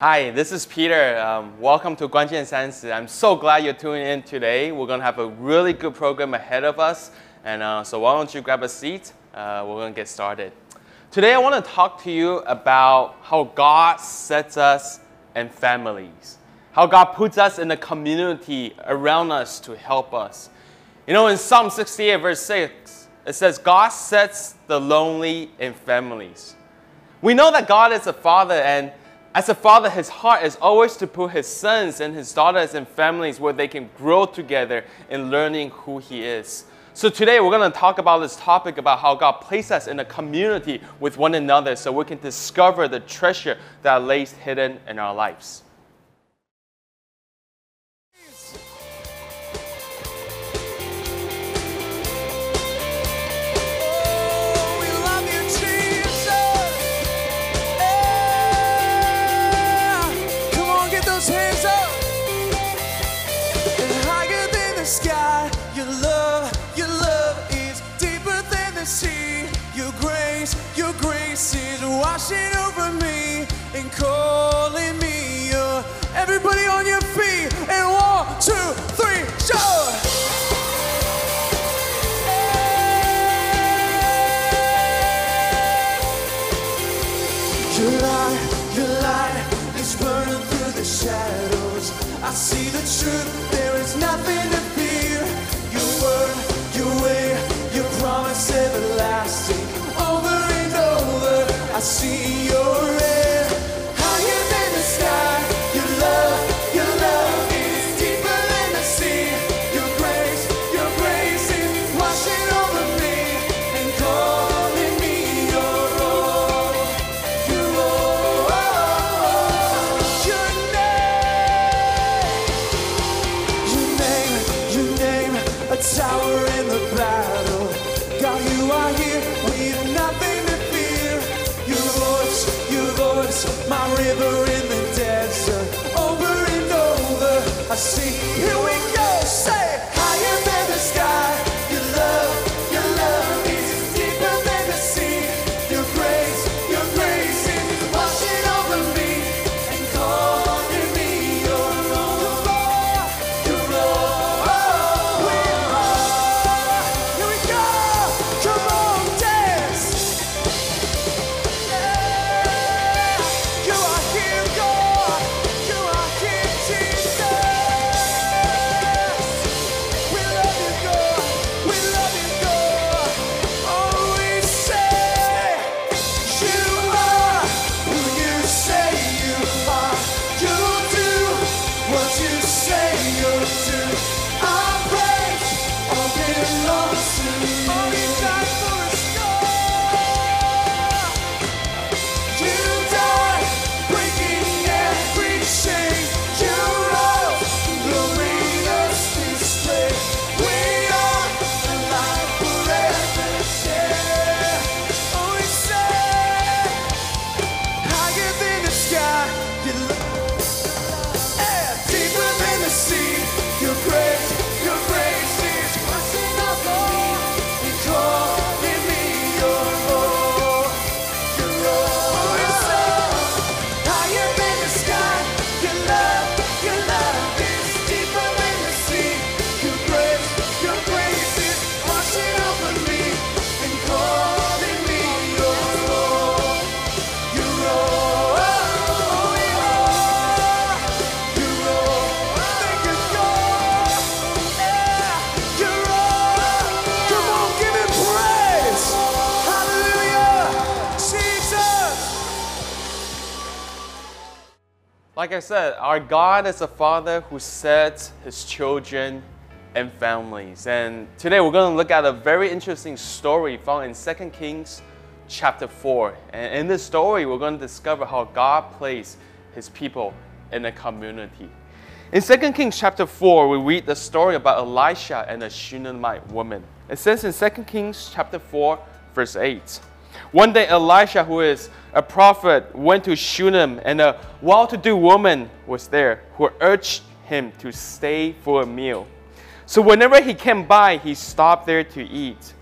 Hi, this is Peter. Um, welcome to Guanjian Sansi. I'm so glad you're tuning in today. We're going to have a really good program ahead of us. And uh, so why don't you grab a seat? Uh, we're going to get started. Today I want to talk to you about how God sets us in families. How God puts us in the community around us to help us. You know, in Psalm 68 verse 6, it says, God sets the lonely in families. We know that God is a father and as a father, his heart is always to put his sons and his daughters in families where they can grow together in learning who he is. So today we're going to talk about this topic about how God placed us in a community with one another so we can discover the treasure that lays hidden in our lives. Those hands up. And higher than the sky, your love, your love is deeper than the sea. Your grace, your grace is washing over me and calling me. Your everybody on your feet and one, two, three, shout. See the truth, there is nothing to fear. Your word, your way, your promise everlasting. Over and over, I see your see. Here Like I said, our God is a father who sets his children and families. And today we're going to look at a very interesting story found in 2 Kings chapter 4. And in this story, we're going to discover how God placed his people in a community. In 2 Kings chapter 4, we read the story about Elisha and a Shunammite woman. It says in 2 Kings chapter 4, verse 8. One day, Elisha, who is a prophet, went to Shunem, and a well to do woman was there who urged him to stay for a meal. So, whenever he came by, he stopped there to eat.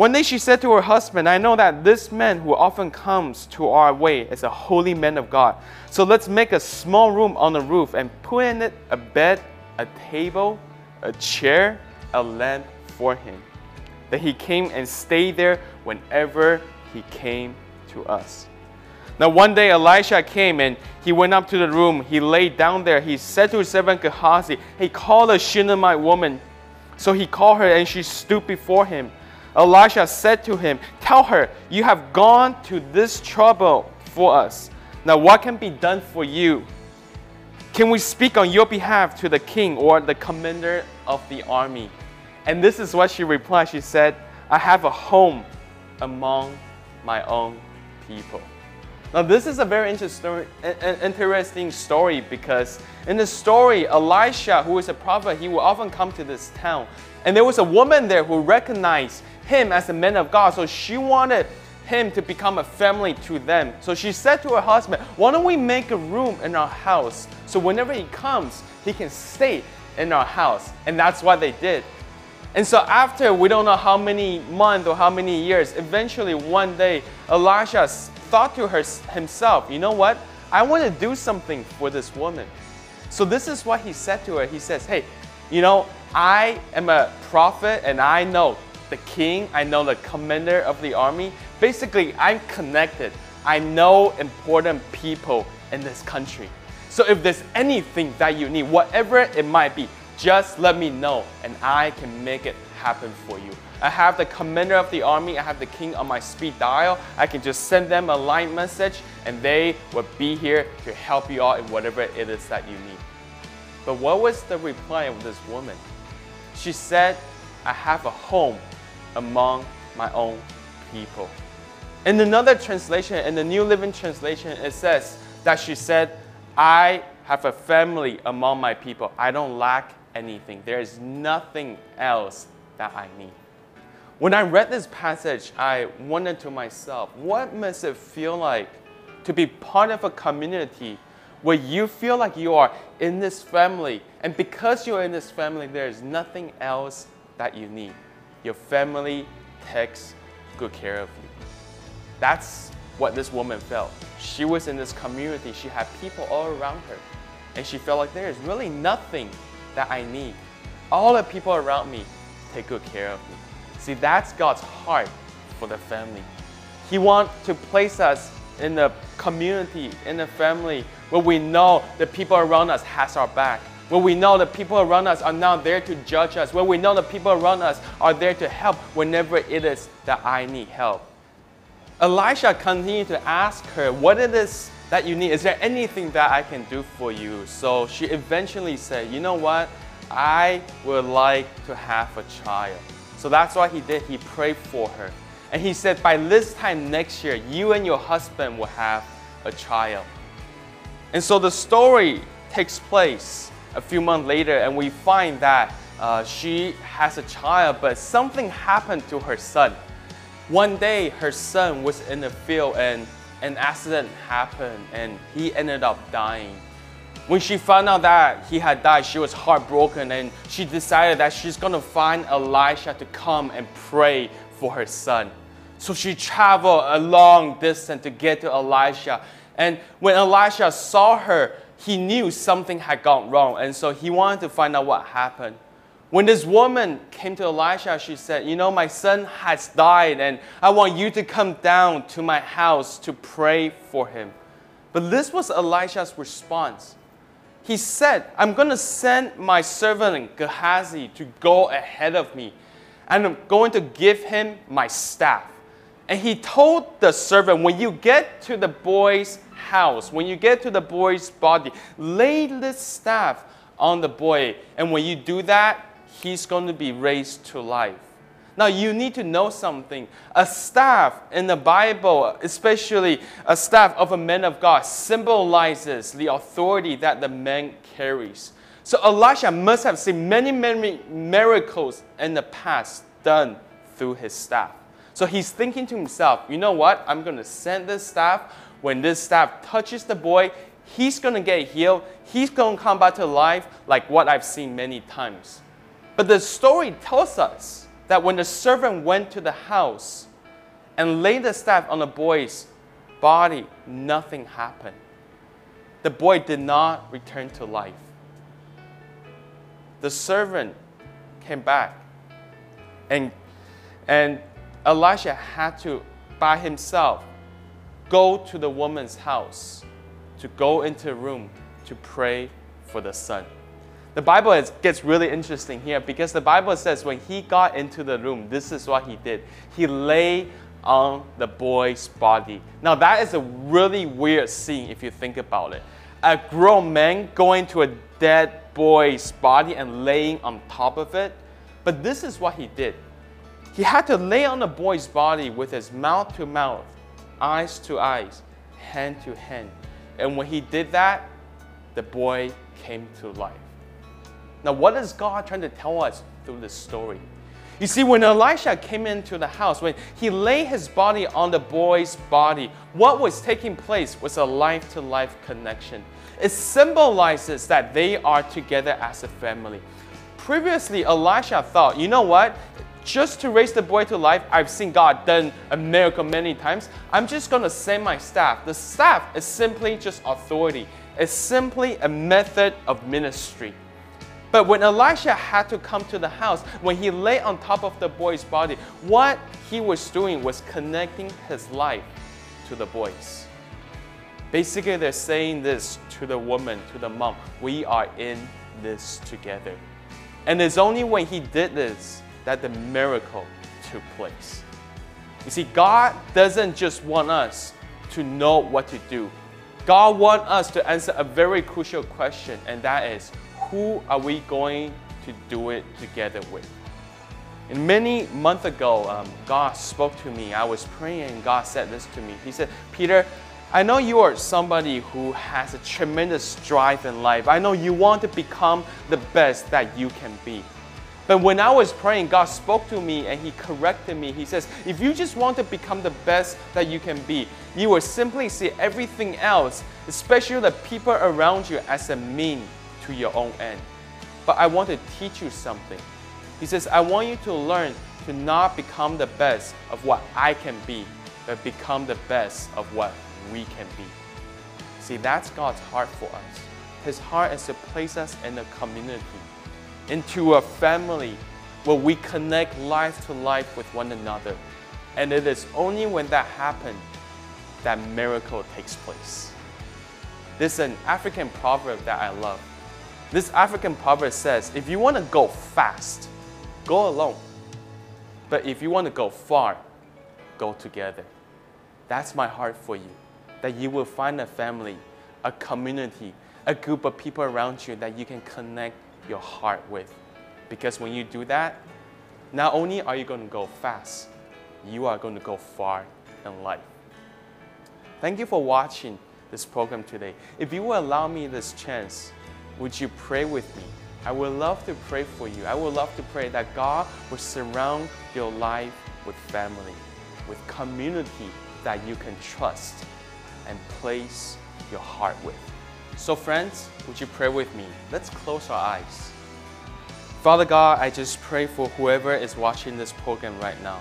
One day she said to her husband, I know that this man who often comes to our way is a holy man of God. So let's make a small room on the roof and put in it a bed, a table, a chair, a lamp for him. That he came and stayed there whenever he came to us. Now, one day Elisha came and he went up to the room. He laid down there. He said to his servant Gehazi, He called a Shunammite woman. So he called her and she stooped before him. Elisha said to him, Tell her, you have gone to this trouble for us. Now, what can be done for you? Can we speak on your behalf to the king or the commander of the army? And this is what she replied. She said, I have a home among my own people. Now, this is a very interesting story because in the story, Elisha, who is a prophet, he will often come to this town. And there was a woman there who recognized him as a man of God. So she wanted him to become a family to them. So she said to her husband, Why don't we make a room in our house so whenever he comes, he can stay in our house? And that's what they did. And so after we don't know how many months or how many years, eventually one day Elisha thought to her, himself, you know what? I want to do something for this woman. So this is what he said to her. He says, hey, you know, I am a prophet and I know the king, I know the commander of the army. Basically, I'm connected. I know important people in this country. So if there's anything that you need, whatever it might be, just let me know and I can make it happen for you. I have the commander of the army, I have the king on my speed dial. I can just send them a line message and they will be here to help you out in whatever it is that you need. But what was the reply of this woman? She said, I have a home among my own people. In another translation, in the New Living Translation, it says that she said, I have a family among my people. I don't lack anything. There is nothing else that I need. When I read this passage, I wondered to myself, what must it feel like to be part of a community where you feel like you are in this family, and because you're in this family, there is nothing else that you need. Your family takes good care of you. That's what this woman felt. She was in this community, she had people all around her, and she felt like there is really nothing that I need. All the people around me take good care of me. See, that's God's heart for the family. He wants to place us in the community, in the family where we know the people around us has our back, where we know the people around us are not there to judge us, where we know the people around us are there to help whenever it is that I need help. Elisha continued to ask her what it is that you need. Is there anything that I can do for you? So she eventually said, You know what? I would like to have a child. So that's what he did. He prayed for her. And he said, By this time next year, you and your husband will have a child. And so the story takes place a few months later, and we find that uh, she has a child, but something happened to her son. One day, her son was in the field and an accident happened and he ended up dying. When she found out that he had died, she was heartbroken and she decided that she's to find Elisha to come and pray for her son. So she traveled a long distance to get to Elisha. And when Elisha saw her, he knew something had gone wrong. And so he wanted to find out what happened. When this woman came to Elisha, she said, You know, my son has died, and I want you to come down to my house to pray for him. But this was Elisha's response. He said, I'm going to send my servant Gehazi to go ahead of me, and I'm going to give him my staff. And he told the servant, When you get to the boy's house, when you get to the boy's body, lay this staff on the boy. And when you do that, he's going to be raised to life. Now, you need to know something. A staff in the Bible, especially a staff of a man of God, symbolizes the authority that the man carries. So, Elisha must have seen many, many miracles in the past done through his staff. So, he's thinking to himself, you know what? I'm going to send this staff. When this staff touches the boy, he's going to get healed. He's going to come back to life like what I've seen many times. But the story tells us that when the servant went to the house and laid the staff on the boy's body, nothing happened. The boy did not return to life. The servant came back and, and Elisha had to, by himself, go to the woman's house, to go into a room to pray for the son. The Bible is, gets really interesting here because the Bible says when he got into the room, this is what he did. He lay on the boy's body. Now, that is a really weird scene if you think about it. A grown man going to a dead boy's body and laying on top of it. But this is what he did. He had to lay on the boy's body with his mouth to mouth, eyes to eyes, hand to hand. And when he did that, the boy came to life. Now, what is God trying to tell us through this story? You see, when Elisha came into the house, when he laid his body on the boy's body, what was taking place was a life to life connection. It symbolizes that they are together as a family. Previously, Elisha thought, you know what? Just to raise the boy to life, I've seen God done a miracle many times. I'm just going to send my staff. The staff is simply just authority, it's simply a method of ministry. But when Elisha had to come to the house, when he lay on top of the boy's body, what he was doing was connecting his life to the boys. Basically, they're saying this to the woman, to the mom we are in this together. And it's only when he did this that the miracle took place. You see, God doesn't just want us to know what to do. God wants us to answer a very crucial question, and that is who are we going to do it together with? And many months ago, um, God spoke to me. I was praying, and God said this to me. He said, Peter, I know you are somebody who has a tremendous drive in life. I know you want to become the best that you can be. But when I was praying, God spoke to me and He corrected me. He says, If you just want to become the best that you can be, you will simply see everything else, especially the people around you, as a mean to your own end. But I want to teach you something. He says, I want you to learn to not become the best of what I can be, but become the best of what we can be. See, that's God's heart for us. His heart is to place us in a community, into a family where we connect life to life with one another. And it is only when that happens that miracle takes place. This is an African proverb that I love. This African proverb says if you want to go fast, go alone. But if you want to go far, go together. That's my heart for you. That you will find a family, a community, a group of people around you that you can connect your heart with. Because when you do that, not only are you going to go fast, you are going to go far in life. Thank you for watching this program today. If you will allow me this chance, would you pray with me? I would love to pray for you. I would love to pray that God will surround your life with family, with community that you can trust and place your heart with. So, friends, would you pray with me? Let's close our eyes. Father God, I just pray for whoever is watching this program right now.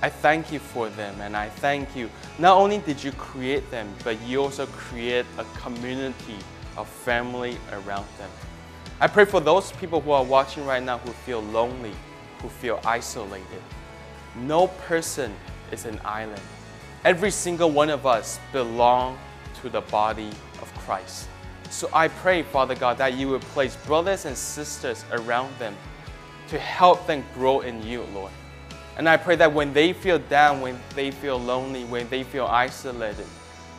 I thank you for them and I thank you. Not only did you create them, but you also create a community of family around them. I pray for those people who are watching right now who feel lonely, who feel isolated. No person is an island. Every single one of us belong to the body of Christ. So I pray, Father God, that you would place brothers and sisters around them to help them grow in you, Lord. And I pray that when they feel down, when they feel lonely, when they feel isolated,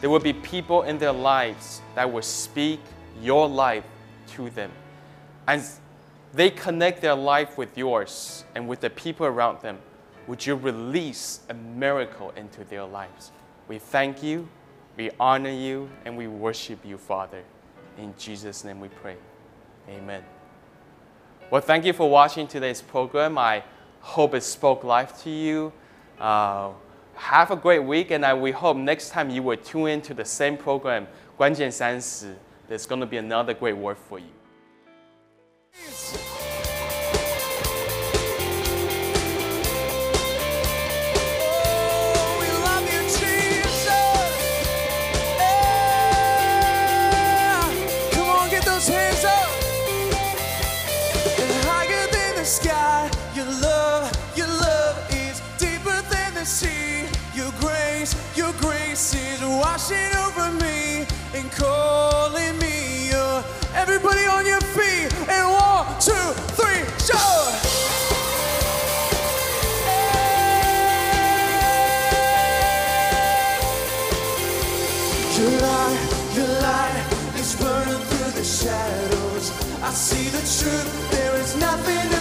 there will be people in their lives that will speak your life to them. And they connect their life with yours and with the people around them. Would you release a miracle into their lives? We thank you, we honor you, and we worship you, Father. In Jesus' name we pray. Amen. Well, thank you for watching today's program. I hope it spoke life to you. Uh, have a great week, and I, we hope next time you will tune in to the same program, 关键三十. There's going to be another great word for you. Washing over me and calling me your. Everybody on your feet and one, two, three, show. Your light, your light is burning through the shadows. I see the truth, there is nothing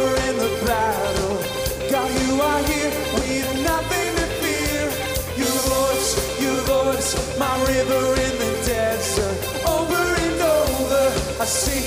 river in the desert. Over and over, I see